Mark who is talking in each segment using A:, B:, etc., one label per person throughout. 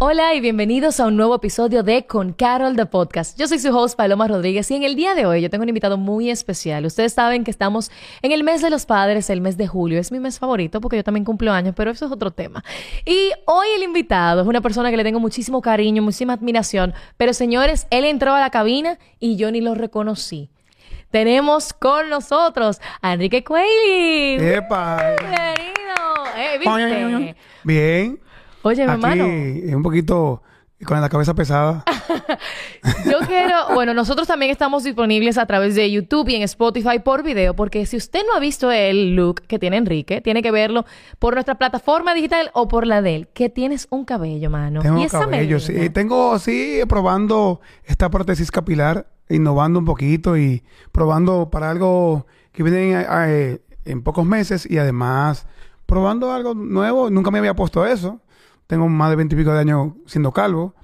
A: Hola y bienvenidos a un nuevo episodio de Con Carol de Podcast. Yo soy su host Paloma Rodríguez y en el día de hoy yo tengo un invitado muy especial. Ustedes saben que estamos en el mes de los padres, el mes de julio. Es mi mes favorito porque yo también cumplo años, pero eso es otro tema. Y hoy el invitado es una persona que le tengo muchísimo cariño, muchísima admiración. Pero señores, él entró a la cabina y yo ni lo reconocí. Tenemos con nosotros a Enrique Cuelli.
B: ¡Epa!
A: Bienvenido. Eh, ¿viste?
B: Bien.
A: Oye, mi
B: Aquí
A: hermano.
B: es un poquito con la cabeza pesada.
A: Yo quiero, bueno, nosotros también estamos disponibles a través de YouTube y en Spotify por video, porque si usted no ha visto el look que tiene Enrique, tiene que verlo por nuestra plataforma digital o por la de él, que tienes un cabello, mano.
B: Tengo
A: y esa
B: cabello, sí. Tengo, sí, probando esta prótesis capilar, innovando un poquito y probando para algo que viene eh, en pocos meses y además probando algo nuevo. Nunca me había puesto eso. Tengo más de veintipico de años siendo calvo.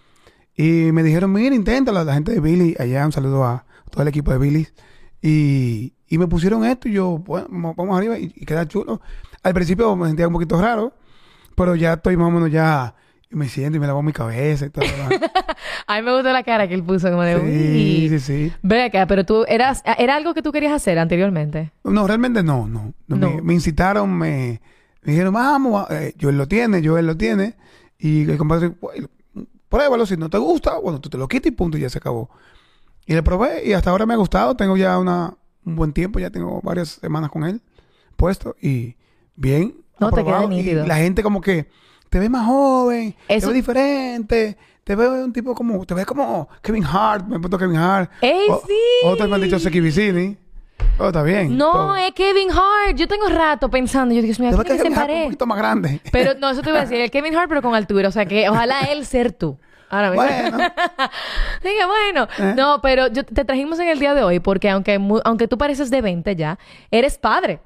B: Y me dijeron, mira, inténtalo. La gente de Billy, allá un saludo a todo el equipo de Billy. Y, y me pusieron esto y yo, bueno, vamos- arriba y, y queda chulo. Al principio me sentía un poquito raro, pero ya estoy más o menos ya, y me siento y me lavo mi cabeza y todo.
A: A mí me gustó la cara que él puso, como de,
B: sí, sí, sí.
A: Ve acá, pero tú, eras, ¿era algo que tú querías hacer anteriormente?
B: No, realmente no, no. No,
A: No.
B: Me, me incitaron, me, me dijeron, vamos, eh, Joel lo tiene, Joel lo tiene. Y el compadre, "Bueno, pruébalo, si no te gusta, bueno, tú te lo quitas y punto, y ya se acabó. Y le probé y hasta ahora me ha gustado. Tengo ya una, un buen tiempo, ya tengo varias semanas con él puesto y bien.
A: No, te queda.
B: Y la gente como que te ve más joven,
A: Eso-
B: te ve diferente, te ve un tipo como, te ve como Kevin Hart, me he puesto Kevin Hart.
A: ¡Ey,
B: O-
A: sí!
B: Otros me han dicho Seki Vicini. Oh, está bien.
A: No,
B: todo.
A: es Kevin Hart. Yo tengo rato pensando, yo Dios mío, ¿a quién se
B: es un
A: parece?
B: poquito más grande.
A: Pero no, eso te iba a decir, el Kevin Hart, pero con altura. O sea que ojalá él ser tú. Ahora mismo.
B: Bueno.
A: Diga, bueno.
B: ¿Eh?
A: No, pero yo te trajimos en el día de hoy porque aunque, aunque tú pareces de 20 ya, eres padre.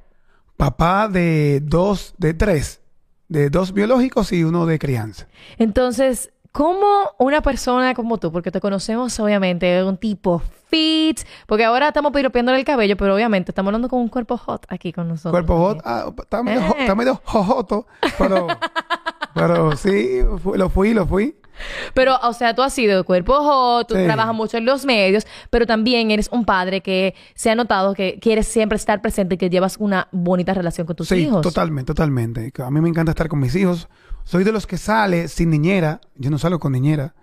B: Papá de dos, de tres. De dos biológicos y uno de crianza.
A: Entonces, ¿cómo una persona como tú, porque te conocemos obviamente, un tipo fit, porque ahora estamos piropeándole el cabello, pero obviamente estamos hablando con un cuerpo hot aquí con nosotros.
B: Cuerpo hot. ah, está, medio,
A: Eh.
B: está medio jojoto. Pero, pero sí, lo fui, lo fui.
A: Pero, o sea, tú has sido de cuerpo hot, tú
B: Sí.
A: trabajas mucho en los medios, pero también eres un padre que se ha notado que quieres siempre estar presente y que llevas una bonita relación con tus
B: sí,
A: hijos.
B: totalmente, totalmente. A mí me encanta estar con mis hijos. Soy de los que sale sin niñera. Yo no salgo con niñera.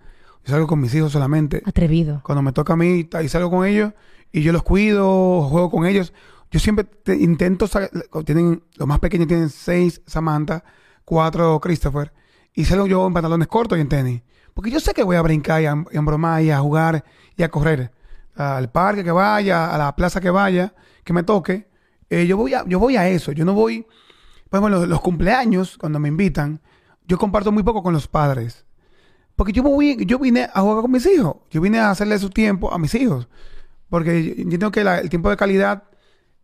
B: Yo salgo con mis hijos solamente.
A: Atrevido.
B: Cuando me toca a mí y salgo con ellos y yo los cuido, juego con ellos. Yo siempre te- intento, tienen, los más pequeños tienen seis Samantha, cuatro Christopher, y salgo yo en pantalones cortos y en tenis. Porque yo sé que voy a brincar y a, y a embromar y a jugar y a correr. Al parque que vaya, a la plaza que vaya, que me toque. Eh, yo, voy a, yo voy a eso. Yo no voy, por ejemplo, los, los cumpleaños, cuando me invitan, yo comparto muy poco con los padres. Porque yo, yo vine a jugar con mis hijos. Yo vine a hacerle su tiempo a mis hijos. Porque yo entiendo que el tiempo de calidad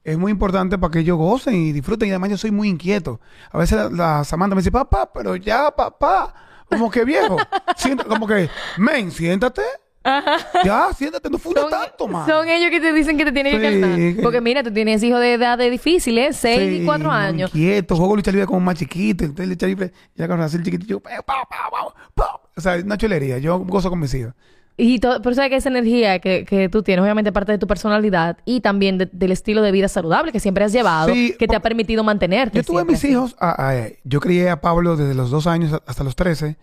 B: es muy importante para que ellos gocen y disfruten. Y además yo soy muy inquieto. A veces la, la Samantha me dice, papá, pero ya, papá. Como que viejo. Sienta- como que, men, siéntate. Ya, siéntate. No funde tanto, man.
A: son ellos que te dicen que te tienen que
B: Sí, que-
A: Porque mira, tú tienes hijos de edad difíciles, 6 y
B: Sí,
A: 4
B: muy
A: años.
B: Inquieto, juego lucha libre como más chiquito. Entonces lucha libre, ya cuando nací el chiquitito, yo, pa, pa, pa, pa, pa. O sea, una chulería. Yo gozo con mis hijos.
A: Y todo, pero sabes que esa energía que, que tú tienes, obviamente parte de tu personalidad y también de- del estilo de vida saludable que siempre has llevado,
B: Sí,
A: que te ha permitido mantenerte.
B: Yo tuve mis
A: así.
B: hijos, a- a- yo crié a Pablo desde los dos años hasta los 13.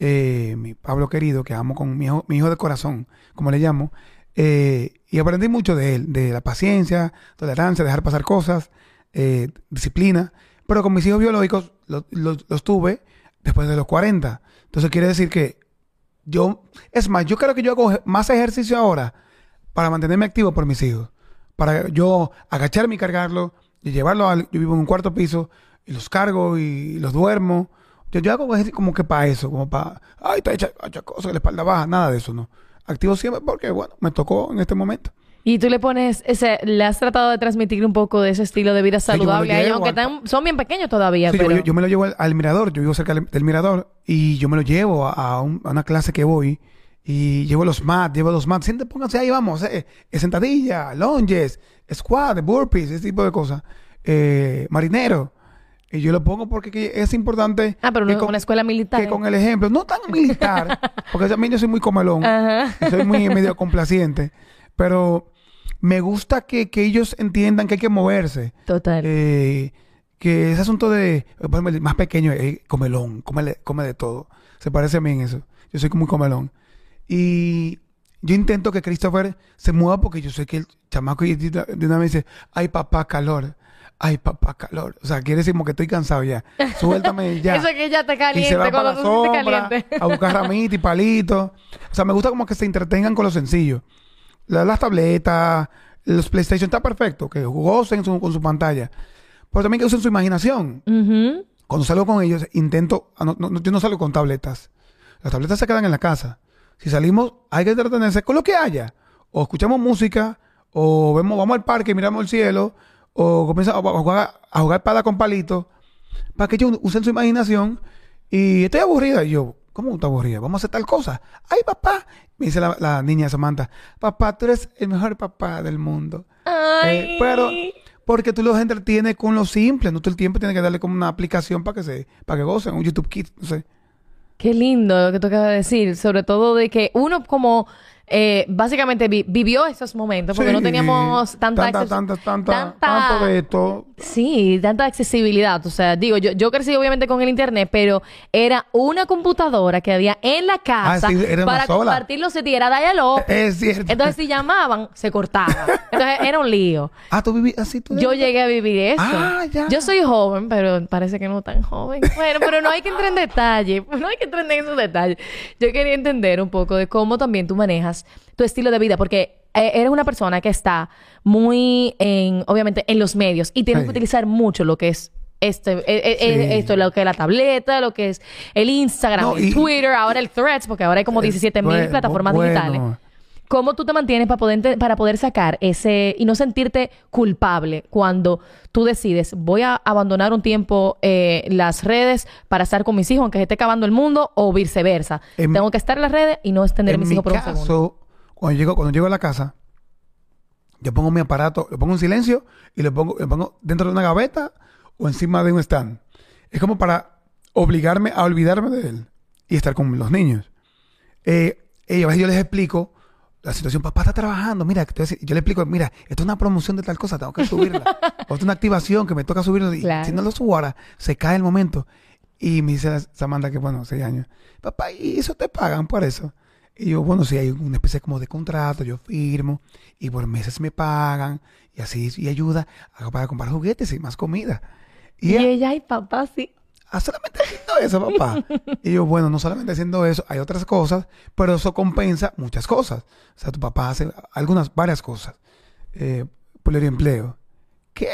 B: Eh, mi Pablo querido, que amo con mi hijo, mi hijo de corazón, como le llamo. eh, y aprendí mucho de él, de la paciencia, tolerancia, dejar pasar cosas, eh, disciplina. Pero con mis hijos biológicos lo- lo- los tuve después de los 40. Entonces quiere decir que yo, es más, yo creo que yo hago más ejercicio ahora para mantenerme activo por mis hijos. Para yo agacharme y cargarlo, y llevarlo al, yo vivo en un cuarto piso, y los cargo y los duermo. Yo, yo hago como que para eso, como para, ay, está hecha, hecha cosa, que la espalda baja, nada de eso, no. Activo siempre porque, bueno, me tocó en este momento.
A: Y tú le pones, ese, le has tratado de transmitir un poco de ese estilo de vida
B: Sí,
A: saludable a ellos, aunque
B: al-
A: son bien pequeños todavía,
B: Sí, yo-
A: pero...
B: yo, yo me lo llevo al, al mirador, yo vivo cerca del, del mirador y yo me lo llevo a, a un- a una clase que voy y llevo los mats, llevo los mats, siempre pónganse ahí, vamos, eh, eh, sentadilla, lunges, squat, burpees, ese tipo de cosas, eh, marinero. Y yo lo pongo porque que es importante
A: Ah, pero
B: que
A: no
B: con-
A: una escuela militar.
B: que con el ejemplo, no tan militar, porque también yo soy muy comelón,
A: Ajá.
B: y soy muy medio complaciente, pero me gusta que, que ellos entiendan que hay que moverse.
A: Total.
B: Eh, que ese asunto de, por ejemplo, el más pequeño, eh, comelón, come, come de todo. Se parece a mí en eso. Yo soy muy comelón. Y yo intento que Christopher se mueva porque yo sé que el chamaco y de una vez dice, ay papá, calor. Ay papá, calor. O sea, quiere decir como que estoy cansado ya. Suéltame ya.
A: Eso que ya te
B: y
A: caliente
B: se va para
A: cuando
B: la
A: tú
B: sombra
A: caliente.
B: a buscar ramitas y palitos. O sea, me gusta como que se entretengan con lo sencillo. La- las tabletas, los PlayStation, está perfecto. Que gocen su- con su pantalla. Pero también que usen su imaginación. Cuando salgo con ellos, intento... ah, no, no, yo no salgo con tabletas. Las tabletas se quedan en la casa. Si salimos, hay que entretenerse con lo que haya. O escuchamos música, o vemos, vamos al parque y miramos el cielo, o comienzan a jugar, a jugar espada con palitos, para que ellos usen su imaginación. Y estoy aburrida. Y yo, ¿cómo estás aburrida? Vamos a hacer tal cosa. Ay, papá. Me dice la, la niña Samantha, papá, tú eres el mejor papá del mundo.
A: Ay.
B: Eh, pero porque tú los entretienes con lo simple, no todo el tiempo tienes que darle como una aplicación para que se, para que gocen, un YouTube Kids, no sé.
A: Qué lindo lo que tú acabas de decir, sobre todo de que uno como eh, básicamente vi- vivió esos momentos porque
B: Sí,
A: no teníamos tanta,
B: tanta, tanta, tanta,
A: tanta-
B: tanto de esto.
A: Sí, tanta accesibilidad. O sea, digo, yo, yo crecí obviamente con el internet, pero era una computadora que había en la casa
B: Ah, sí, una
A: para compartir los sitios. Era dial-up.
B: Es cierto.
A: Entonces, si llamaban, se cortaba. Entonces, era un lío.
B: ah, tú vivías así tú.
A: Yo llegué a vivir eso.
B: Ah, ya.
A: Yo soy joven, pero parece que no tan joven. Bueno, pero no hay que entrar en detalle. No hay que entrar en esos detalles. Yo quería entender un poco de cómo también tú manejas tu estilo de vida, porque eh, eres una persona que está muy en, obviamente, en los medios y tienes
B: Sí.
A: que utilizar mucho lo que es este, eh, eh,
B: Sí.
A: eh, esto, lo que es la tableta, lo que es el Instagram,
B: No,
A: el
B: y-
A: Twitter, ahora el Threads, porque ahora hay como 17 mil plataformas
B: bueno.
A: digitales. ¿Cómo tú te mantienes para poder, para poder sacar ese y no sentirte culpable cuando tú decides, voy a abandonar un tiempo eh, las redes para estar con mis hijos, aunque se esté acabando el mundo, o viceversa?
B: En-
A: Tengo que estar en las redes y no extender a
B: En
A: mis
B: mi
A: hijos por un segundo.
B: caso, cuando llego, cuando llego a la casa, yo pongo mi aparato, lo pongo en silencio y lo pongo, lo pongo dentro de una gaveta o encima de un stand. Es como para obligarme a olvidarme de él y estar con los niños. Eh, y a veces yo les explico la situación, papá está trabajando, mira, yo le explico, mira, esto es una promoción de tal cosa, tengo que subirla. o esto es una activación que me toca subirlo. Y
A: Claro.
B: si no lo subo ahora, se cae el momento. Y me dice Samantha que, bueno, seis años, papá, ¿y eso te pagan por eso? Y yo, bueno, sí, hay una especie como de contrato, yo firmo, y por meses me pagan, y así, y ayuda a- para comprar juguetes y más comida. Y,
A: Y
B: ella,
A: ay, papá, sí.
B: Ah, solamente haciendo eso, papá. y yo, bueno, no solamente haciendo eso, hay otras cosas, pero eso compensa muchas cosas. O sea, tu papá hace algunas, varias cosas. Eh, pluriempleo. ¿Qué?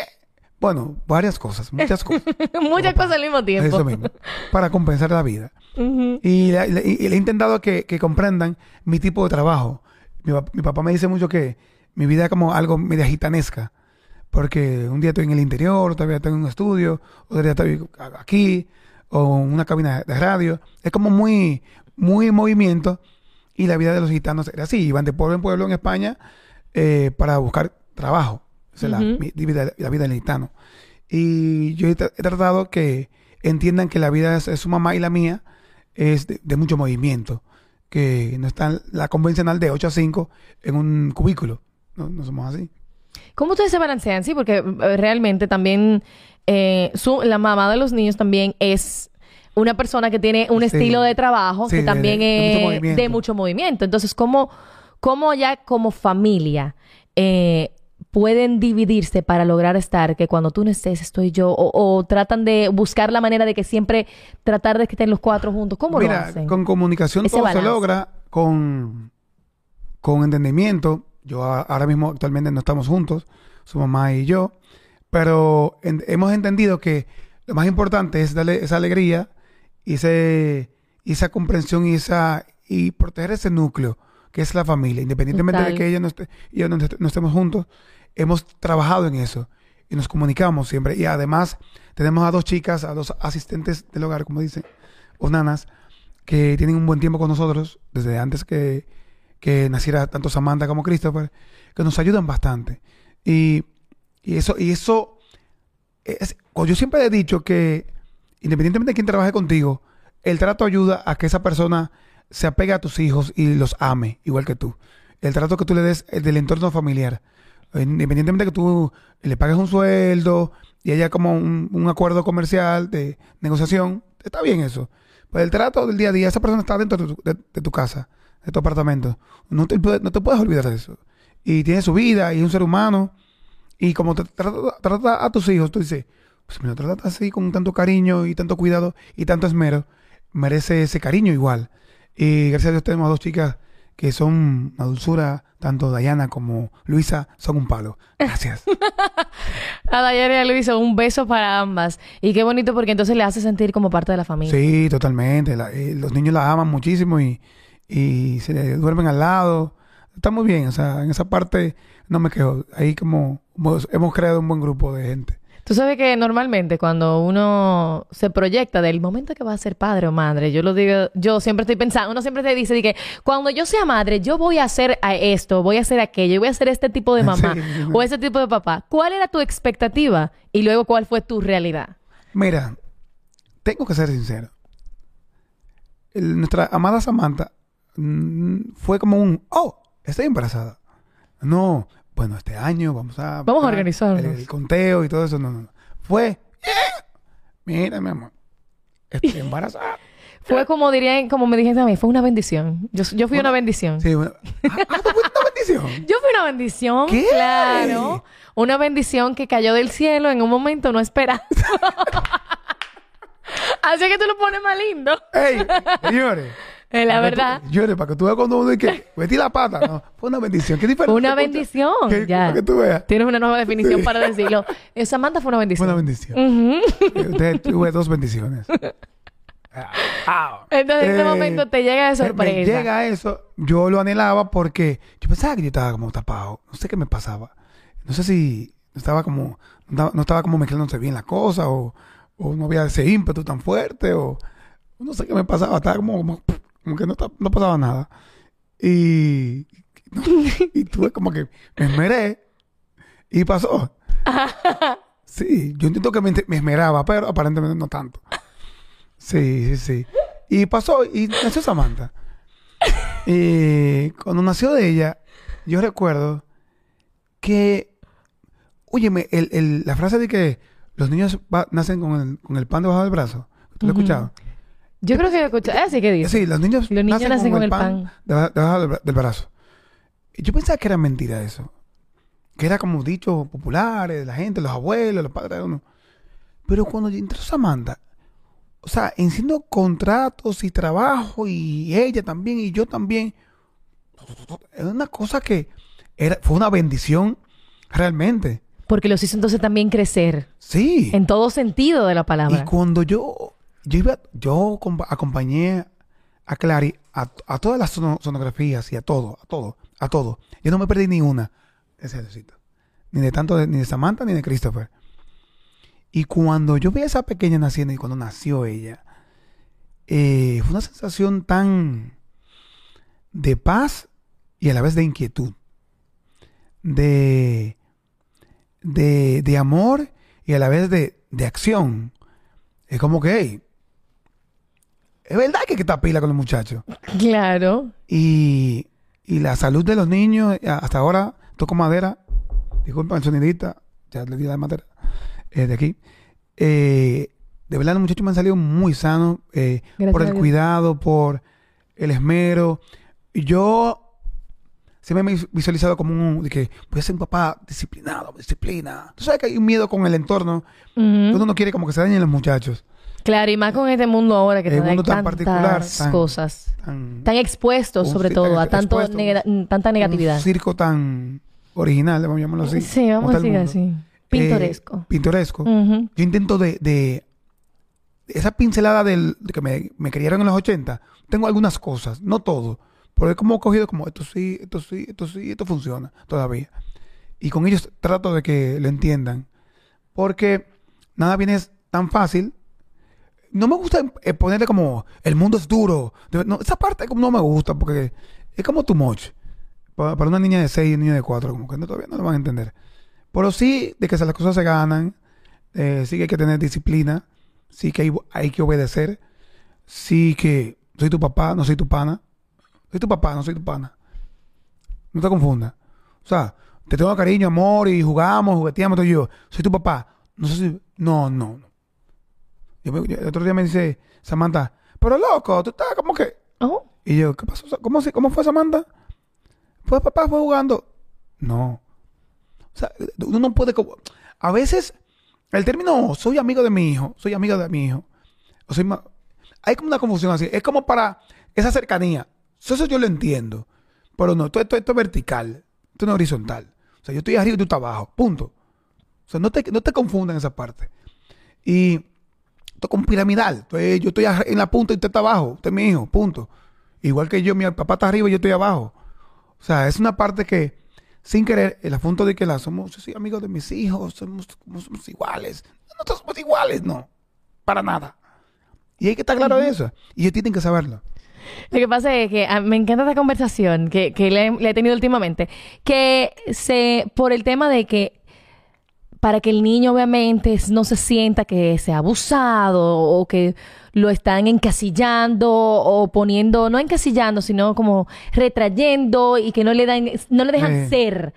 B: Bueno, varias cosas, muchas cosas.
A: Muchas
B: papá.
A: cosas al mismo tiempo.
B: Eso mismo. Para compensar la vida. Y, le- le- y le he intentado que, que comprendan mi tipo de trabajo. Mi, mi papá me dice mucho que mi vida es como algo media gitanesca. Porque un día estoy en el interior, otro día estoy en un estudio, otro día estoy aquí, o en una cabina de radio. Es como muy, muy en movimiento. Y la vida de los gitanos era así. Iban de pueblo en pueblo en España eh, para buscar trabajo. Esa es la, vida, la vida del gitano. Y yo he, tra- he tratado que entiendan que la vida es su mamá y la mía es de, de mucho movimiento. Que no está la convencional de 8 a 5 en un cubículo. No, no somos así.
A: ¿Cómo ustedes se balancean? Sí, porque eh, realmente también eh, su- la mamá de los niños también es una persona que tiene un
B: Sí.
A: estilo de trabajo
B: Sí,
A: que también
B: de- de mucho
A: es de mucho movimiento. Entonces, ¿cómo, cómo ya como familia eh, pueden dividirse para lograr estar que cuando tú no estés estoy yo? O, o tratan de buscar la manera de que siempre tratar de que estén los cuatro juntos. ¿Cómo lo hacen?
B: con comunicación
A: Ese
B: todo se logra, con, con entendimiento. Yo ahora mismo actualmente no estamos juntos, su mamá y yo, pero en- hemos entendido que lo más importante es darle esa alegría y, ese, esa comprensión y, esa, y proteger ese núcleo que es la familia. Independientemente
A: Total.
B: de que ella no, esté, y yo no, est- no estemos juntos, hemos trabajado en eso y nos comunicamos siempre. Y además tenemos a dos chicas, a dos asistentes del hogar, como dicen, o nanas, que tienen un buen tiempo con nosotros desde antes que, que naciera tanto Samantha como Christopher, que nos ayudan bastante. Y, y eso, y eso yo siempre he dicho que independientemente de quién trabaje contigo, el trato ayuda a que esa persona se apegue a tus hijos y los ame, igual que tú. El trato que tú le des del entorno familiar. Independientemente de que tú le pagues un sueldo y haya como un, acuerdo comercial de negociación, está bien eso. Pero el trato del día a día, esa persona está dentro de tu, de tu casa, de tu apartamento. No te, no te puedes olvidar de eso. Y tiene su vida y es un ser humano. Y como te trata, trata a tus hijos, tú dices, pues si me lo tratas así con tanto cariño y tanto cuidado y tanto esmero, merece ese cariño igual. Y gracias a Dios tenemos a dos chicas que son una dulzura, tanto Dayana como Luisa son un palo. Gracias.
A: A Dayana y a Luisa, un beso para ambas. Y qué bonito porque entonces le hace sentir como parte de la familia.
B: sí, totalmente. La- eh, los niños la aman muchísimo y, y se le duermen al lado. Está muy bien, o sea, en esa parte no me quejo. Ahí como hemos, hemos creado un buen grupo de gente.
A: Tú sabes que normalmente cuando uno se proyecta del momento que va a ser padre o madre, yo lo digo, yo siempre estoy pensando, uno siempre te dice de que cuando yo sea madre, yo voy a hacer a esto, voy a hacer aquello, voy a ser este tipo de mamá
B: Sí.
A: o ese tipo de papá. ¿Cuál era tu expectativa? Y luego, ¿cuál fue tu realidad?
B: Mira, tengo que ser sincero. El- nuestra amada Samantha mm, fue como un, oh, estoy embarazada. No, bueno, este año vamos a...
A: Vamos a
B: buscar
A: organizarnos.
B: El, el conteo y todo eso, no, no, no. Fue, "Yeah, mira, mi amor, estoy embarazada.
A: Fue como dirían, como me dijeron a mí, fue una bendición. Yo, yo fui una bendición.
B: Sí, bueno, ah, ah, ¿tú fuiste una bendición.
A: Yo fui una bendición,
B: ¿Qué?
A: claro. Una bendición que cayó del cielo en un momento no esperado. Así que tú lo pones más lindo.
B: ¡Ey, señores!
A: Eh, la verdad.
B: tú- Señores, para que tú veas cuando uno dice que metí la pata, no, fue una bendición. ¿Qué diferencia?
A: Fue una bendición. Ya.
B: Para que tú veas.
A: Tienes una nueva definición
B: Sí.
A: para decirlo. Eh, Samantha fue una
B: Fue
A: bendición.
B: una bendición.
A: Ujú.
B: Eh, tuve dos bendiciones. Ah.
A: Entonces, en ese
B: Eh,
A: momento te llega de sorpresa.
B: Me llega eso, yo lo anhelaba porque yo pensaba que yo estaba como tapado. No sé qué me pasaba. No sé si estaba como, no estaba, no estaba como mezclándose bien la cosa o, o no había ese ímpetu tan fuerte o no sé qué me pasaba. Estaba como, como, como que no, pasaba nada. Y, y tuve como que me esmeré y pasó. Sí, yo entiendo que me, me esmeraba, pero aparentemente no tanto. Sí, sí, sí. Y pasó, y nació Samantha. Y cuando nació de ella, yo recuerdo que, óyeme, el, el- la frase de que los niños va- nacen con el, con el pan debajo del brazo, ¿tú lo has
A: Ujú.
B: escuchado?
A: Yo creo que escuché. Así que dice.
B: Sí, los niños,
A: Los niños nacen con el pan.
B: deba- debajo del, del brazo. Y yo pensaba que era mentira eso. Que era como dichos populares de la gente, los abuelos, los padres de uno. Pero cuando entró Samantha, o sea, enciendo contratos y trabajo, y ella también, y yo también. Es una cosa que era, fue una bendición realmente.
A: Porque los hizo entonces también crecer.
B: Sí.
A: En todo sentido de la
B: Y
A: palabra.
B: cuando yo, yo iba, yo compa- acompañé a Clary a, todas las sono- sonografías y a todo, a todo, a todo. Yo no me perdí ni una ese necesito. Ni de tanto de, ni de Samantha ni de Christopher. Y cuando yo vi a esa pequeña naciendo y cuando nació ella, eh, fue una sensación tan de paz y a la vez de inquietud. De, de, de amor y a la vez de, de acción. Es como que, es verdad que hay que estar pila con los muchachos.
A: Claro.
B: Y, y la salud de los niños, a- hasta ahora, toco madera. Disculpa el sonidista, ya le di la madera eh, de aquí. Eh, de verdad, los muchachos me han salido muy sanos eh, por el cuidado, por el esmero. Yo siempre me he visualizado como un, de que voy a ser un papá disciplinado, disciplina. Tú sabes que hay un miedo con el entorno. Uno no quiere como que se dañen los muchachos.
A: Claro, y más con este mundo ahora que
B: El mundo tan particular, tan-
A: cosas.
B: Tan,
A: Tan expuestos,
B: Un
A: sobre todo, a tanto tanta negatividad.
B: Un circo tan original, vamos a llamarlo así.
A: Sí, vamos a decir así. Pintoresco.
B: Eh, pintoresco.
A: Ujú.
B: Yo intento de, de- esa pincelada del, de que me, me criaron en los 80. Tengo algunas cosas, no todo, Porque como cogido como esto sí, esto sí, esto sí, esto funciona todavía. Y con ellos trato de que lo entiendan. Porque nada viene tan fácil. No me gusta eh, ponerle como el mundo es duro. No, esa parte no me gusta porque es como too much. Para, para una niña de 6 y un niño de 4, como que no, todavía no lo van a entender. Pero sí, de que las cosas se ganan, eh, sí que hay que tener disciplina, sí que hay, hay que obedecer, sí que soy tu papá, no soy tu pana. Soy tu papá, no soy tu pana. No te confundas. O sea, te tengo cariño, amor y jugamos, jugueteamos, todo yo. Soy tu papá. No si... No, el otro día me dice Samantha, pero loco, tú estás como que...
A: Oh.
B: Y yo, ¿qué pasó? ¿Cómo, ¿Cómo fue Samantha? Pues papá fue jugando. No. O sea, uno no puede... A veces el término soy amigo de mi hijo, soy amigo de mi hijo. O soy Hay como una confusión así. Es como para esa cercanía. Eso yo lo entiendo. Pero no, esto, es vertical. Esto no es horizontal. O sea, yo estoy arriba y tú estás abajo. Punto. O sea, no te, no te confundan esa parte. Y esto es como piramidal. Entonces, yo estoy en la punta y usted está abajo. Usted es mi hijo. Punto. Igual que yo, mi papá está arriba y yo estoy abajo. O sea, es una parte que sin querer, el asunto de que la somos, yo soy amigo de mis hijos, somos, somos iguales. No, somos iguales, no. Para nada. Y hay que estar claro de eso. Y ellos tienen que saberlo.
A: Lo que pasa es que ah, me encanta esta conversación que, que le, he tenido últimamente. Que se, por el tema de que para que el niño obviamente no se sienta que sea abusado o que lo están encasillando o poniendo, no encasillando, sino como retrayendo y que no le dan, no le dejan ser.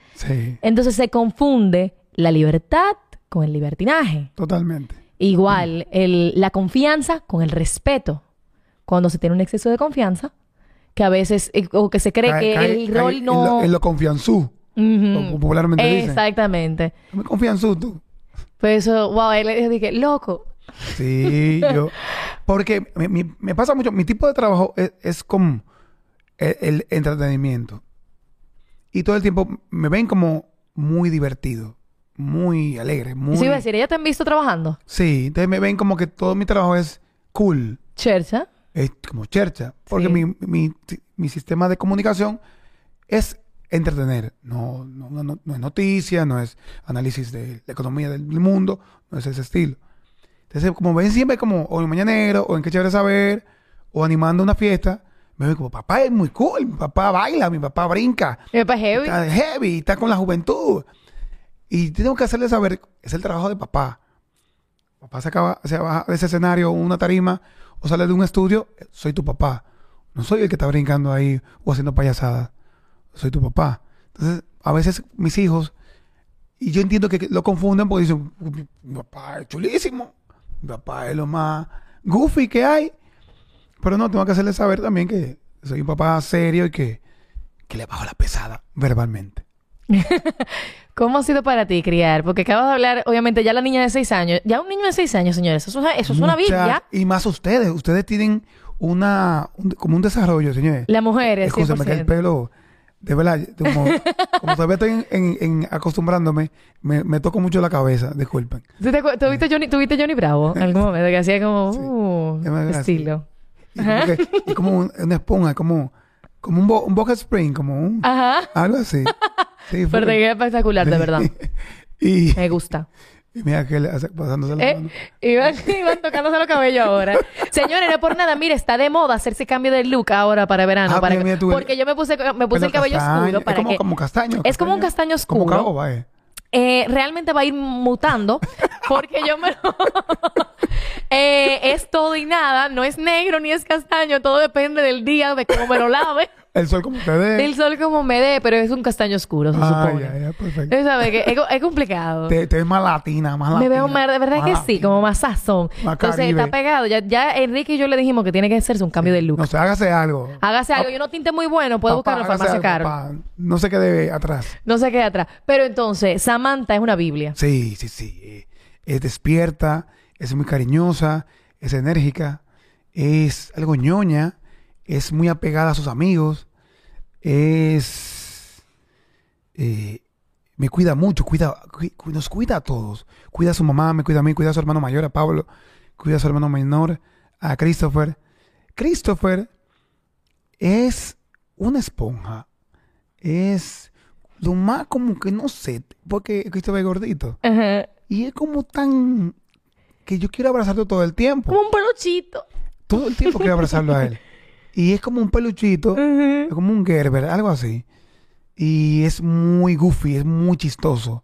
A: Entonces se confunde la libertad con el libertinaje.
B: Totalmente.
A: Igual, el, la confianza con el respeto. Cuando se tiene un exceso de confianza, que a veces, eh, o que se cree que el rol no...
B: En lo, confianzú, popularmente
A: Exactamente.
B: Me confianzú tú.
A: Pues eso, wow, él le dije, loco,
B: Sí, yo. Porque me, pasa mucho. Mi tipo de trabajo es, como el, entretenimiento. Y todo el tiempo me ven como muy divertido, muy alegre, muy.
A: Sí, iba a decir, ¿ya te han visto trabajando?
B: Sí, entonces me ven como que todo mi trabajo es cool.
A: Chercha.
B: Es como chercha. Porque mi, sistema de comunicación es entretener. No, no, no, no es noticia, no es análisis de la economía del mundo, no es ese estilo. Entonces, como ven siempre como o en Mañanero, o en Qué Chévere Saber, o animando una fiesta, me ven como, papá es muy cool, mi papá baila, mi papá brinca.
A: Mi papá es heavy.
B: Está heavy, está con la juventud. Y tengo que hacerle saber, es el trabajo de papá. Papá se acaba, se baja de ese escenario, una tarima, o sale de un estudio, soy tu papá. No soy el que está brincando ahí o haciendo payasadas. Soy tu papá. Entonces, a veces mis hijos, y yo entiendo que lo confunden porque dicen, mi papá es chulísimo. Mi papá es lo más goofy que hay. Pero no, tengo que hacerle saber también que soy un papá serio y que, le bajo la pesada verbalmente.
A: ¿Cómo ha sido para ti criar? Porque acabas de hablar, obviamente, ya la niña de seis años. Ya un niño de seis años, señores. Eso, es una Biblia.
B: Y más ustedes. Ustedes tienen una, como un desarrollo, señores.
A: Las mujeres,
B: Escúchame, que el pelo de verdad, como, todavía estoy en, acostumbrándome, me, me, toco mucho la cabeza, disculpen.
A: ¿Tú, te, viste Johnny, ¿Tuviste Johnny Bravo en algún momento? Que hacía como, uh, estilo.
B: Y, como una esponja, como, como un, bo, un box spring, como un...
A: Ajá.
B: Algo así.
A: Sí, Pero te espectacular, de verdad.
B: y,
A: me gusta.
B: Y mira que le hace pasándose la
A: eh, mano. Iban, iban tocándose los cabellos ahora. Señores, no es por nada. Mire, está de moda hacerse cambio de look ahora para verano. Ah, para porque yo me puse, me puse el cabello oscuro. Para
B: es como, como castaño.
A: Es como un castaño oscuro.
B: Como caoba, eh.
A: Eh, realmente va a ir mutando porque yo me lo... eh, es todo y nada, no es negro ni es castaño, todo depende del día, de cómo me lo lave.
B: El sol como te dé.
A: El sol como me dé, pero es un castaño oscuro, se ah, supone. Ya, ya, perfecto. ¿Sabes? Que es, es, complicado.
B: Te, te, ves más latina, más latina. Me
A: veo más, de verdad que sí, como más sazón. Entonces está pegado. Ya, ya Enrique y yo le dijimos que tiene que hacerse un cambio de look.
B: No sé, hágase algo.
A: Hágase algo. Y uno tinte muy bueno, puede buscarlo en farmacia caro.
B: No se quede atrás.
A: No se quede atrás. Pero entonces, Samantha es una Biblia.
B: Sí, sí, sí. Es despierta, es muy cariñosa, es enérgica, es algo ñoña, es muy apegada a sus amigos es... Eh, me cuida mucho, cuida, nos cuida a todos. Cuida a su mamá, me cuida a mí, cuida a su hermano mayor, a Pablo, cuida a su hermano menor, a Christopher. Christopher es una esponja es lo más como que no sé, porque Christopher es gordito.
A: Ajá.
B: Y es como tan que yo quiero abrazarlo todo el tiempo.
A: Como un peluchito.
B: Todo el tiempo quiero abrazarlo a él. Y es como un peluchito, es como un Gerber, algo así. Y es muy goofy, es muy chistoso.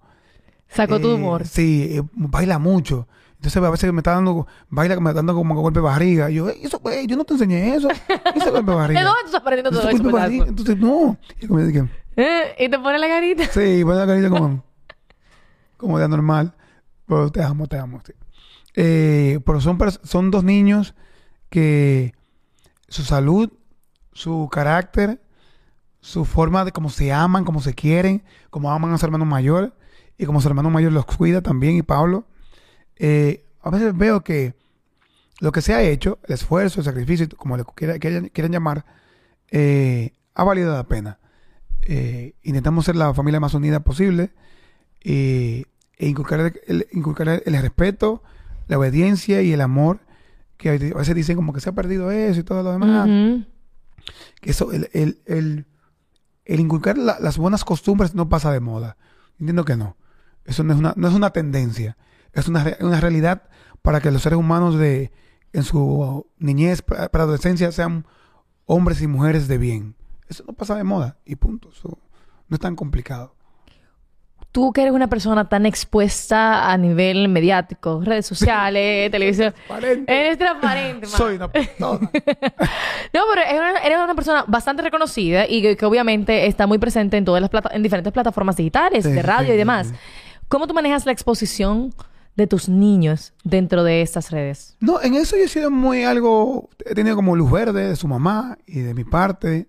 A: Sacó tu
B: Eh,
A: humor.
B: Sí, eh, baila mucho. Entonces a veces me está dando, baila me está dando como golpe de barriga. Y yo, "Ey, eso, ey, yo no te enseñé eso. Ese golpe de barriga.
A: ¿De dónde estás aprendiendo todo eso?
B: barriga. Entonces, no. Y como dije,
A: Eh, Y te pone la carita.
B: sí, pone la carita como, como de anormal. Pero te amo, te amo. sí. Eh, pero son dos niños que su salud, su carácter, su forma de cómo se aman, cómo se quieren, cómo aman a su hermano mayor y como su hermano mayor los cuida también y Pablo. eh, a veces veo que lo que se ha hecho, el esfuerzo, el sacrificio, como le quiera- quieran, quieran llamar, eh, ha valido la pena. Eh, intentamos ser la familia más unida posible e inculcar, inculcar el respeto, la obediencia y el amor que a veces dicen como que se ha perdido eso y todo lo demás que eso, el, el, el, el inculcar la- las buenas costumbres no pasa de moda. Entiendo que no. Eso no es una, no es una tendencia. Es una, una realidad para que los seres humanos de, en su niñez, para adolescencia, sean hombres y mujeres de bien. Eso no pasa de moda y punto. Eso no es tan complicado.
A: Tú que eres una persona tan expuesta a nivel mediático, redes sociales, televisión.
B: Transparente.
A: Eres transparente, man.
B: Soy una persona.
A: No, pero eres una, eres una persona bastante reconocida y que, que obviamente está muy presente en todas las plata- en diferentes plataformas digitales,
B: Sí,
A: de radio
B: sí,
A: y demás.
B: sí.
A: ¿Cómo tú manejas la exposición de tus niños dentro de estas redes?
B: No, en eso yo he sido muy algo. He tenido como luz verde de su mamá y de mi parte.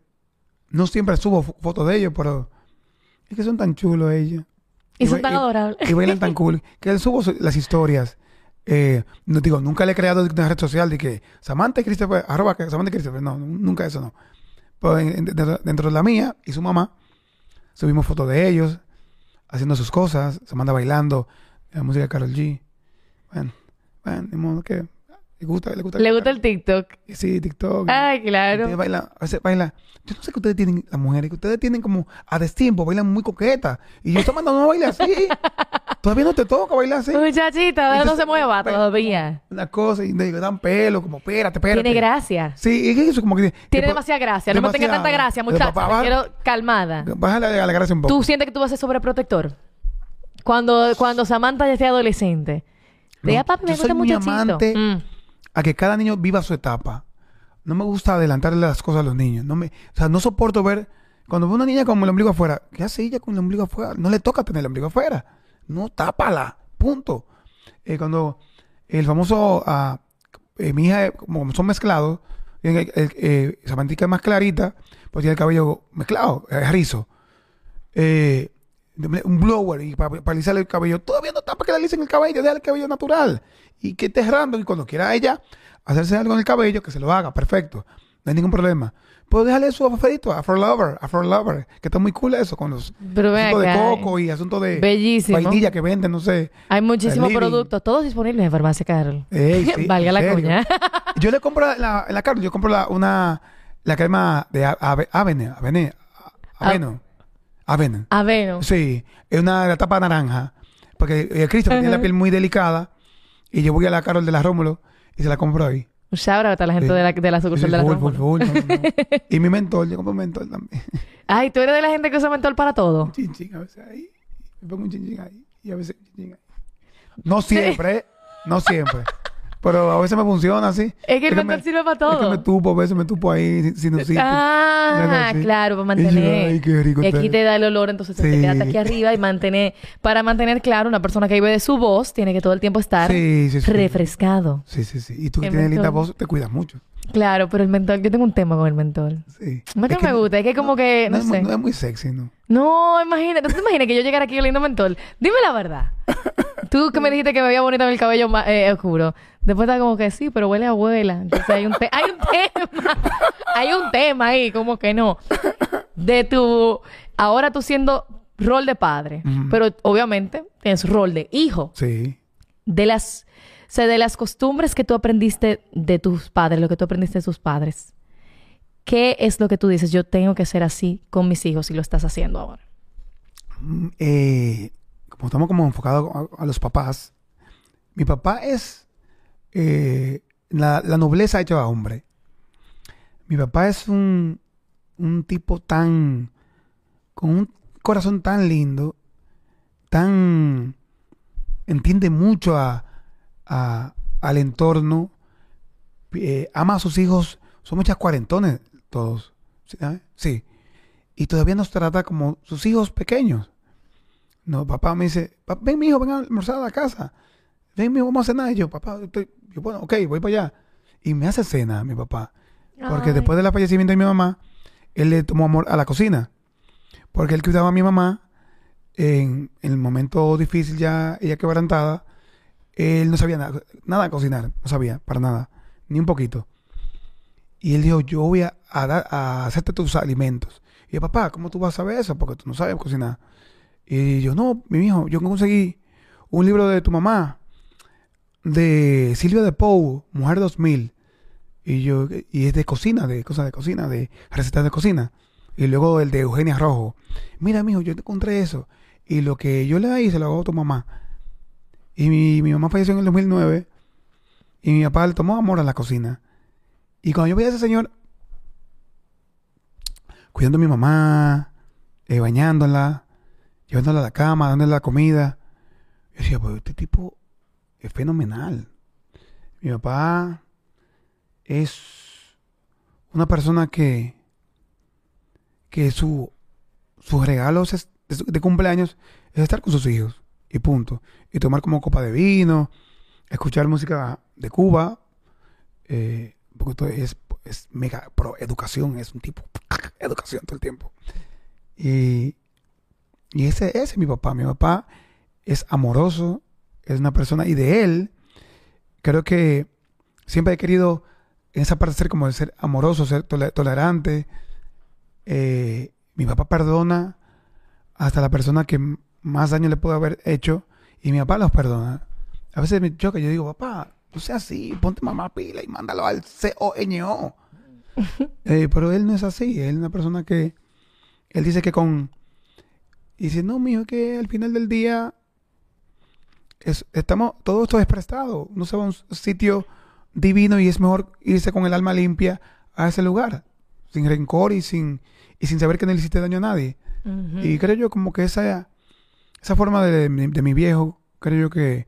B: No siempre subo fo- fotos de ellos, pero es que son tan chulos ellos.
A: Y son tan adorables.
B: Y bailan tan cool. Que él subo su- las historias. Eh, no digo, nunca le he creado una red social de que Samantha y Christopher, arroba Samantha y Christopher. No, nunca eso no. Pero en- en- dentro, dentro de la mía y su mamá, subimos fotos de ellos haciendo sus cosas. Samantha bailando, la música de Carol G. Bueno, bueno, modo que le gusta, le gusta.
A: ¿Le gusta el TikTok?
B: Sí, TikTok.
A: Ay, claro.
B: bailan, a veces baila. Yo no sé que ustedes tienen, las mujeres, que ustedes tienen como a destiempo, bailan muy coquetas. Y yo Samantha no baila así. Todavía no te toca bailar así.
A: Muchachita, no se mueva todavía.
B: Una cosa, y digo, dan pelo, como, espérate, espérate.
A: Tiene gracia.
B: Sí, es que eso como que...
A: Tiene demasiada gracia. No me tenga tanta gracia, muchacha. quiero calmada.
B: Bájale a la gracia un poco.
A: ¿Tú sientes que tú vas a ser sobreprotector? Cuando, cuando Samantha ya sea adolescente. Diga, papi, me gusta muchachito.
B: A que cada niño viva su etapa. No me gusta adelantarle las cosas a los niños. No me, o sea, no soporto ver cuando veo una niña con el ombligo afuera. ¿Qué hace ella con el ombligo afuera? No le toca tener el ombligo afuera. No, tápala. Punto. Eh, cuando el famoso, eh, mi hija, eh, como son mezclados, eh, Samantica es más clarita, pues tiene el cabello mezclado, es rizo. Eh, un blower y para, el cabello. Todavía no tapa que le alisen el cabello, deja el cabello natural. Y que esté random. Y cuando quiera ella hacerse algo en el cabello, que se lo haga, perfecto. No hay ningún problema. Pero déjale su aferito, Afro Lover, Afro Lover, que está muy cool eso, con los
A: Pero
B: asuntos de coco y asuntos de
A: Bellísimo.
B: vainilla que venden, no sé.
A: Hay muchísimos productos, todos disponibles en Farmacia Carol.
B: Ey, sí,
A: Valga la cuña.
B: Yo le compro la, en la Carol, yo compro la, una, la crema de ave- Avene, Avene, Aveno, Avene.
A: Aveno.
B: Sí, es una la tapa naranja. Porque eh, Cristo tiene la piel muy delicada. Y yo voy a la Carol de la Rómulo y se la compro ahí.
A: Un shout out a la gente
B: Sí.
A: de la, de la sucursal
B: Sí,
A: de la Rómulo.
B: full, full, no. Y mi mentor, yo compro mentor también.
A: Ay, tú eres de la gente que usa mentol para todo.
B: Un chinchín a veces ahí. Me pongo un chinchín ahí. Y a veces un chinchín ahí. No siempre, ¿eh? No siempre. Pero a veces me funciona así.
A: Es que el
B: me-
A: mentol sirve para
B: Es que
A: todo.
B: me tupo, a veces me tupo ahí sin-. Algo
A: Ah, claro, para
B: yo,
A: mantener.
B: ay, qué rico
A: y aquí te da el olor, entonces te quedas aquí arriba y mantener, para mantener claro, una persona que vive de su voz tiene que todo el tiempo estar
B: Sí, sí, sí.
A: refrescado.
B: Sí, sí, sí. Y tú que tienes linda voz, te cuidas mucho.
A: Claro, pero el mentol, yo tengo un tema con el mentol.
B: Sí.
A: No es que me
B: no-
A: gusta, es que como que, no,
B: es muy-
A: sé.
B: no es muy sexy, ¿no?
A: No, imagínate, ¿tú te imaginas que yo llegara aquí oliendo mentol? Dime la verdad. Tú que me dijiste que me veía bonita con el cabello eh, oscuro. Después está como que sí, pero huele a abuela. Entonces hay un, te- hay un tema. hay un tema ahí, como que no. De tu... Ahora tú siendo rol de padre, pero obviamente tienes rol de hijo.
B: Sí.
A: De las... O sea, de las costumbres que tú aprendiste de tus padres, lo que tú aprendiste de tus padres. ¿qué es lo que tú dices? Yo tengo que ser así con mis hijos y lo estás haciendo ahora.
B: Mm, eh, como estamos como enfocados a, a los papás, mi papá es eh, la, la nobleza hecha a hombre. Mi papá es un, un tipo tan, con un corazón tan lindo, tan, entiende mucho a, a- al entorno, eh, ama a sus hijos, son muchas cuarentones todos, ¿sí? ¿sabes? Sí. Y todavía nos trata como sus hijos pequeños. No, papá me dice, "Pa- ven mi hijo, ven a almorzar a la casa. Ven mi hijo, vamos a cenar. Y yo, papá, estoy, yo, bueno, ok, voy para allá. Y me hace cena mi papá. Porque
A: Ay.
B: después del fallecimiento de mi mamá, él le tomó amor a la cocina. Porque él cuidaba a mi mamá en, en el momento difícil ya, ella quebrantada. Él no sabía nada, nada de cocinar, no sabía, para nada, ni un poquito. Y él dijo, yo voy a, a dar- a hacerte tus alimentos. Y yo, papá, ¿cómo tú vas a saber eso? Porque tú no sabes cocinar. Y yo, no, mi hijo, yo conseguí un libro de tu mamá, de Silvia de Pou, Mujer 2000. Y yo, y es de cocina, de cosas de cocina, de recetas de cocina. Y luego el de Eugenia Rojo. Mira, mijo, yo encontré eso. Y lo que yo le di se lo hago a tu mamá. Y mi, mi mamá falleció en el 2009. Y mi papá le tomó amor a la cocina. Y cuando yo veía a ese señor cuidando a mi mamá, eh, bañándola, llevándola a la cama, dándole la comida, yo decía, pues este tipo es fenomenal. Mi papá es una persona que, que su, sus regalos es- de cumpleaños es estar con sus hijos y punto. Y tomar como copa de vino, escuchar música de Cuba, eh, porque esto es, es mega pro educación, es un tipo educación todo el tiempo. Y, y ese, ese es mi papá. Mi papá es amoroso, es una persona, y de él, creo que siempre he querido en esa parte ser como de ser amoroso, ser tole- tolerante. Eh, mi papá perdona hasta la persona que más daño le puede haber hecho, y mi papá los perdona. A veces me choca, yo digo, papá, no seas así, ponte mamá pila y mándalo al C-O-N-O. Eh, pero él no es así, él es una persona que, él dice que con, y dice, no, mijo, que al final del día, es, estamos, todo esto es prestado, no se va a un sitio divino y es mejor irse con el alma limpia a ese lugar, sin rencor y sin, y sin saber que no le hiciste daño a nadie. Y creo yo como que esa, esa forma de, mi- de mi viejo, creo yo que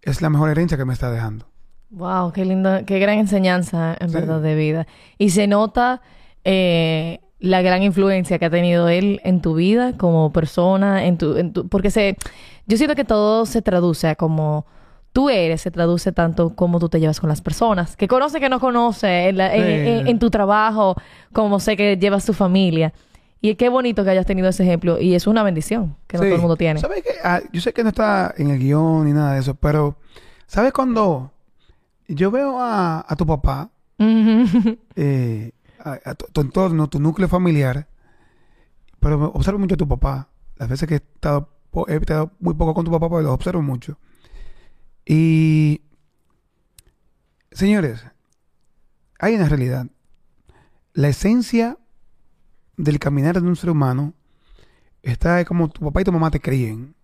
B: es la mejor herencia que me está dejando.
A: Wow, qué linda, qué gran enseñanza en
B: Sí.
A: verdad de vida. Y se nota eh, la gran influencia que ha tenido él en tu vida como persona, en tu, en tu, porque se, yo siento que todo se traduce a como tú eres, se traduce tanto como tú te llevas con las personas, que conoce, que no conoce, en, la- en-
B: Sí.
A: en- en tu trabajo, como sé que llevas tu familia. Y qué bonito que hayas tenido ese ejemplo. Y es una bendición que no
B: Sí.
A: todo el mundo tiene.
B: ¿Sabes qué? Ah, yo sé que no está en el guion ni nada de eso, pero ¿sabes cuando yo veo a, a tu papá, eh, a, a tu, tu entorno, tu núcleo familiar, pero observo mucho a tu papá. Las veces que he estado, he estado muy poco con tu papá, pero lo observo mucho. Y, señores, hay una realidad. La esencia del caminar de un ser humano está como tu papá y tu mamá te críen.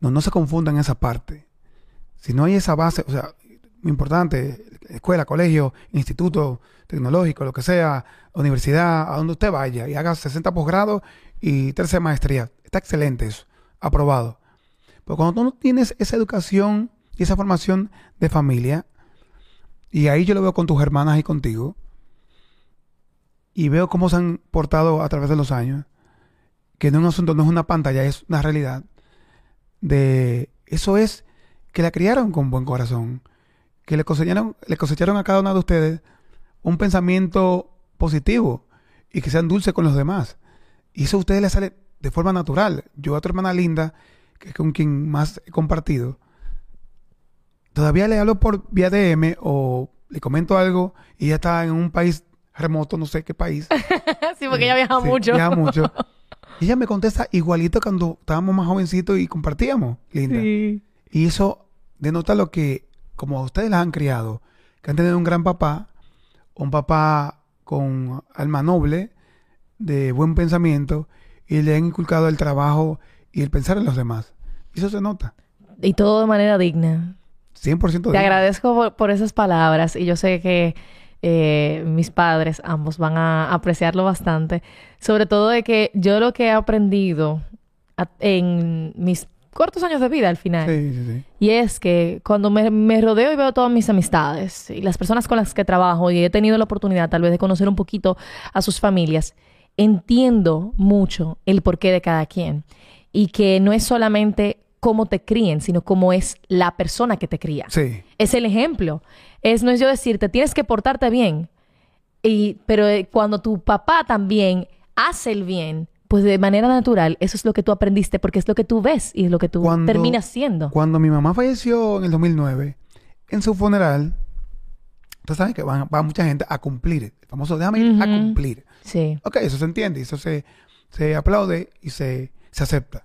B: No, no se confundan esa parte. Si no hay esa base, o sea, muy importante, escuela, colegio, instituto tecnológico, lo que sea, universidad, a donde usted vaya y haga 60 posgrados y 13 maestrías. Está excelente eso, aprobado. Pero cuando tú no tienes esa educación y esa formación de familia, y ahí yo lo veo con tus hermanas y contigo, y veo cómo se han portado a través de los años, que no es un asunto, no es una pantalla, es una realidad. De eso es que la criaron con buen corazón, que le cosecharon, le cosecharon a cada una de ustedes un pensamiento positivo y que sean dulces con los demás. Y eso a ustedes les sale de forma natural. Yo a tu hermana Linda, que es con quien más he compartido, todavía le hablo por vía DM o le comento algo y ella está en un país remoto, no sé qué país.
A: sí, porque ella viaja
B: Sí,
A: mucho.
B: Viaja mucho. Y ella me contesta igualito cuando estábamos más jovencitos y compartíamos, Linda.
A: Sí.
B: Y eso denota lo que, como ustedes las han criado, que han tenido un gran papá, un papá con alma noble, de buen pensamiento, y le han inculcado el trabajo y el pensar en los demás. Y eso se nota.
A: Y todo de manera digna.
B: 100%
A: Te
B: digno.
A: agradezco por, por esas palabras y yo sé que eh, mis padres ambos van a apreciarlo bastante. Sobre todo de que yo lo que he aprendido a- en mis cortos años de vida al final.
B: Sí, sí, sí.
A: Y es que cuando me, me rodeo y veo todas mis amistades y las personas con las que trabajo y he tenido la oportunidad tal vez de conocer un poquito a sus familias, entiendo mucho el porqué de cada quien. Y que no es solamente cómo te críen, sino cómo es la persona que te cría.
B: Sí.
A: Es el ejemplo. Es, no es yo decirte, tienes que portarte bien. Y, pero eh, cuando tu papá también hace el bien, pues de manera natural, eso es lo que tú aprendiste, porque es lo que tú ves y es lo que tú
B: Cuando-
A: terminas siendo.
B: Cuando mi mamá falleció en el 2009, en su funeral, tú sabes que van- va mucha gente a cumplir. El famoso déjame ir a cumplir.
A: Sí.
B: Ok, eso se entiende, eso se, se aplaude y se, se acepta.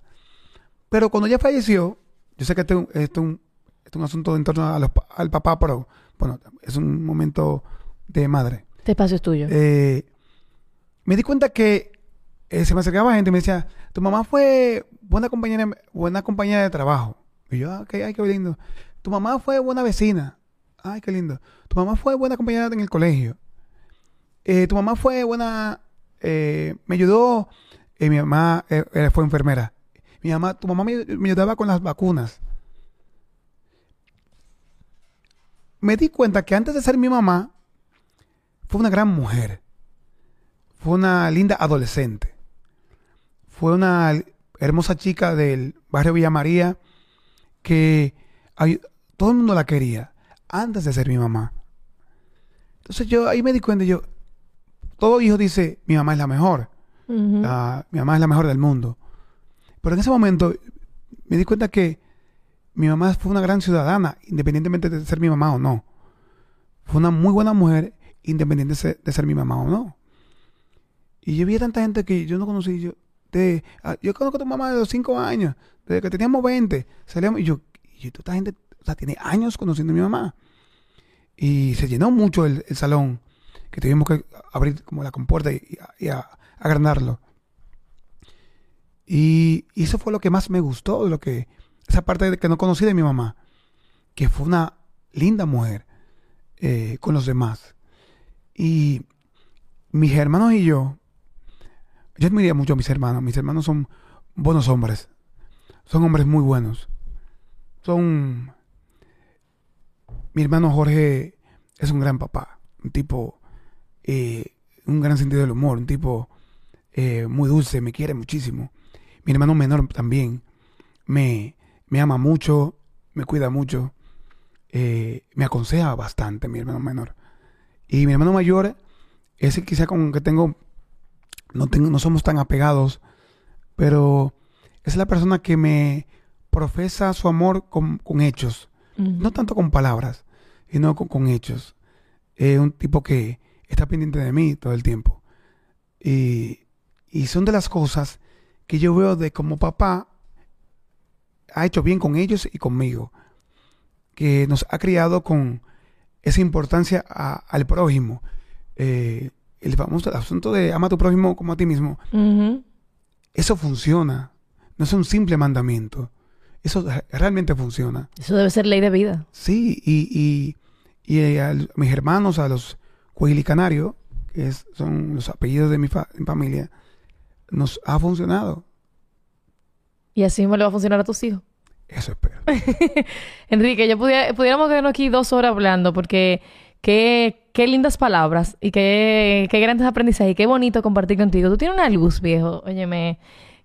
B: Pero cuando ella falleció, yo sé que este, es un- este es un, este es un asunto en torno a los pa- al papá, pero bueno, es un momento de madre.
A: Este espacio es tuyo.
B: Eh, me di cuenta que eh, se me acercaba gente y me decía, tu mamá fue buena compañera, buena compañera de trabajo. Y yo, ah, ok, ay, qué lindo. Tu mamá fue buena vecina. Ay, qué lindo. Tu mamá fue buena compañera en el colegio. Eh, tu mamá fue buena, eh, me ayudó, eh, mi mamá fue enfermera. Mi mamá, tu mamá me, me ayudaba con las vacunas. Me di cuenta que antes de ser mi mamá, fue una gran mujer. Fue una linda adolescente. Fue una hermosa chica del barrio Villa María que todo el mundo la quería antes de ser mi mamá. Entonces yo ahí me di cuenta, yo, todo hijo dice, mi mamá es la mejor, mi mamá es la mejor del mundo. Pero en ese momento me di cuenta que mi mamá fue una gran ciudadana, independientemente de ser mi mamá o no. Fue una muy buena mujer, independiente de ser, mi mamá o no. Y yo vi a tanta gente que yo no conocí. Yo, de, ah, yo conozco a tu mamá de los 5 años, desde que teníamos 20. Salíamos, y yo, y yo, toda esta gente, sea, tiene años conociendo a mi mamá. Y se llenó mucho el, el salón, que tuvimos que abrir como la compuerta y, agrandarlo. Y, eso fue lo que más me gustó, lo que, esa parte de que no conocí de mi mamá, que fue una linda mujer eh, con los demás. Y mis hermanos y yo, yo admiraría mucho a mis hermanos, mis hermanos son buenos hombres, son hombres muy buenos. Son... Mi hermano Jorge es un gran papá, un tipo, eh, un gran sentido del humor, un tipo eh, muy dulce, me quiere muchísimo. Mi hermano menor también me, me ama mucho, me cuida mucho, eh, me aconseja bastante, mi hermano menor. Y mi hermano mayor, ese quizá con que tengo, no, tengo, no somos tan apegados, pero es la persona que me profesa su amor con, con hechos, no tanto con palabras, sino con, con hechos. Es un tipo que está pendiente de mí todo el tiempo. Y, y son de las cosas que yo veo de como papá ha hecho bien con ellos y conmigo. Que nos ha criado con esa importancia a- al prójimo. Eh, el famoso asunto de ama a tu prójimo como a ti mismo. Eso funciona. No es un simple mandamiento. Eso re- realmente funciona.
A: Eso debe ser ley de vida.
B: Sí, y, y, y eh, a mis hermanos, a los Cuilicanarios, que es- son los apellidos de mi, fa- mi familia, nos ha funcionado.
A: Y así mismo le va a funcionar a tus hijos.
B: Eso espero.
A: Enrique, yo pudiera- pudiéramos quedarnos aquí dos horas hablando porque qué, qué lindas palabras y qué, qué grandes aprendizajes y qué bonito compartir contigo. Tú tienes una luz, viejo. Óyeme,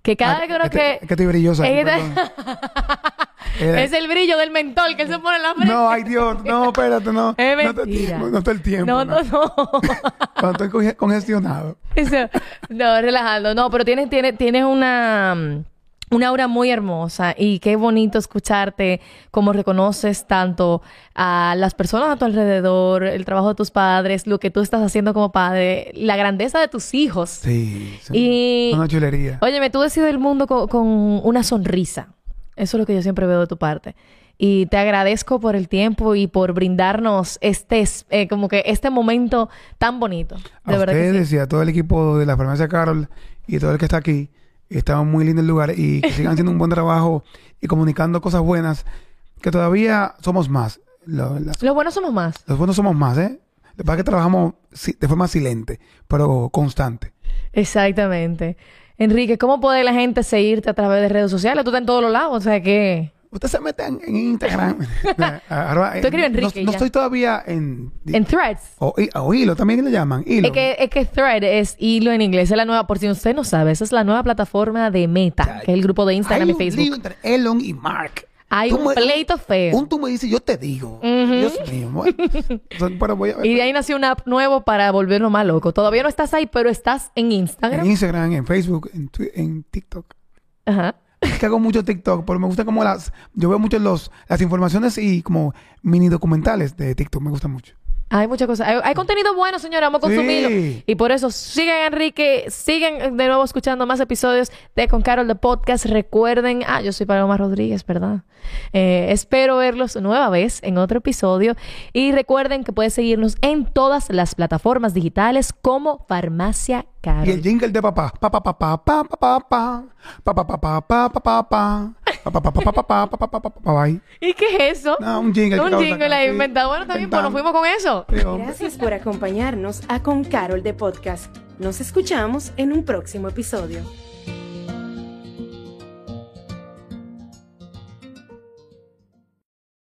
A: que cada
B: Ah,
A: vez que uno
B: es
A: que...
B: Que estoy brillosa.
A: es el brillo del mentol que él se pone en la frente.
B: No, ay Dios, no, espérate, no.
A: Es
B: no,
A: mentira.
B: no, no está el tiempo.
A: No, no, no.
B: Cuando estoy conge- congestionado.
A: Eso- no, relajando. No, pero tienes, tienes, tienes una, mm, una aura muy hermosa y qué bonito escucharte cómo reconoces tanto a las personas a tu alrededor, el trabajo de tus padres, lo que tú estás haciendo como padre, la grandeza de tus hijos.
B: Sí, sí.
A: Y-
B: Una chulería.
A: Óyeme, tú decides el mundo co- con, una sonrisa. Eso es lo que yo siempre veo de tu parte. y te agradezco por el tiempo y por brindarnos este, eh, como que este momento tan bonito.
B: De a verdad ustedes y a todo el equipo de la farmacia Carol y todo el que está aquí. Estamos muy lindo el lugar y que sigan haciendo un buen trabajo y comunicando cosas buenas, que todavía somos más.
A: los buenos somos más.
B: Los buenos somos más, ¿eh? Lo que pasa es que trabajamos de forma silente, pero constante.
A: Exactamente. Enrique, ¿cómo puede la gente seguirte a través de redes sociales? Tú estás en todos los lados, o sea que...
B: Usted se mete en, Instagram.
A: Enrique.
B: No, estoy todavía en.
A: En threads.
B: O, hilo, también le llaman. Hilo.
A: Es que, es que thread es hilo en inglés. Es la nueva, por si usted no sabe, esa es la nueva plataforma de Meta, que es el grupo de Instagram y Facebook.
B: Lío entre Elon y Mark.
A: Hay un pleito feo.
B: Un tú me dices, yo te digo. Dios mío.
A: y de ahí nació una app nuevo para volverlo más loco. Todavía no estás ahí, pero estás en Instagram.
B: En Instagram, en Facebook, en, en TikTok. Ajá. Es que hago mucho TikTok, pero me gusta como las... Yo veo mucho los, las informaciones y como mini documentales de TikTok. Me gusta mucho.
A: Hay muchas cosas. Hay, contenido bueno, señora. Vamos a consumirlo. Y por eso sigan, Enrique. Sigan de nuevo escuchando más episodios de Con Carol de Podcast. Recuerden. Ah, yo soy Paloma Rodríguez, ¿verdad? Eh, espero verlos nueva vez en otro episodio. Y recuerden que pueden seguirnos en todas las plataformas digitales como Farmacia Carol.
B: Y el jingle de papá. Papá, papá, papá, papá, papá. Papá, papá, papá, papá, papá.
A: ¿Y qué es eso?
B: un jingle.
A: Un jingle la inventado. Bueno, también pues nos fuimos con eso.
C: Gracias por acompañarnos a Con Carol de Podcast. Nos escuchamos en un próximo episodio.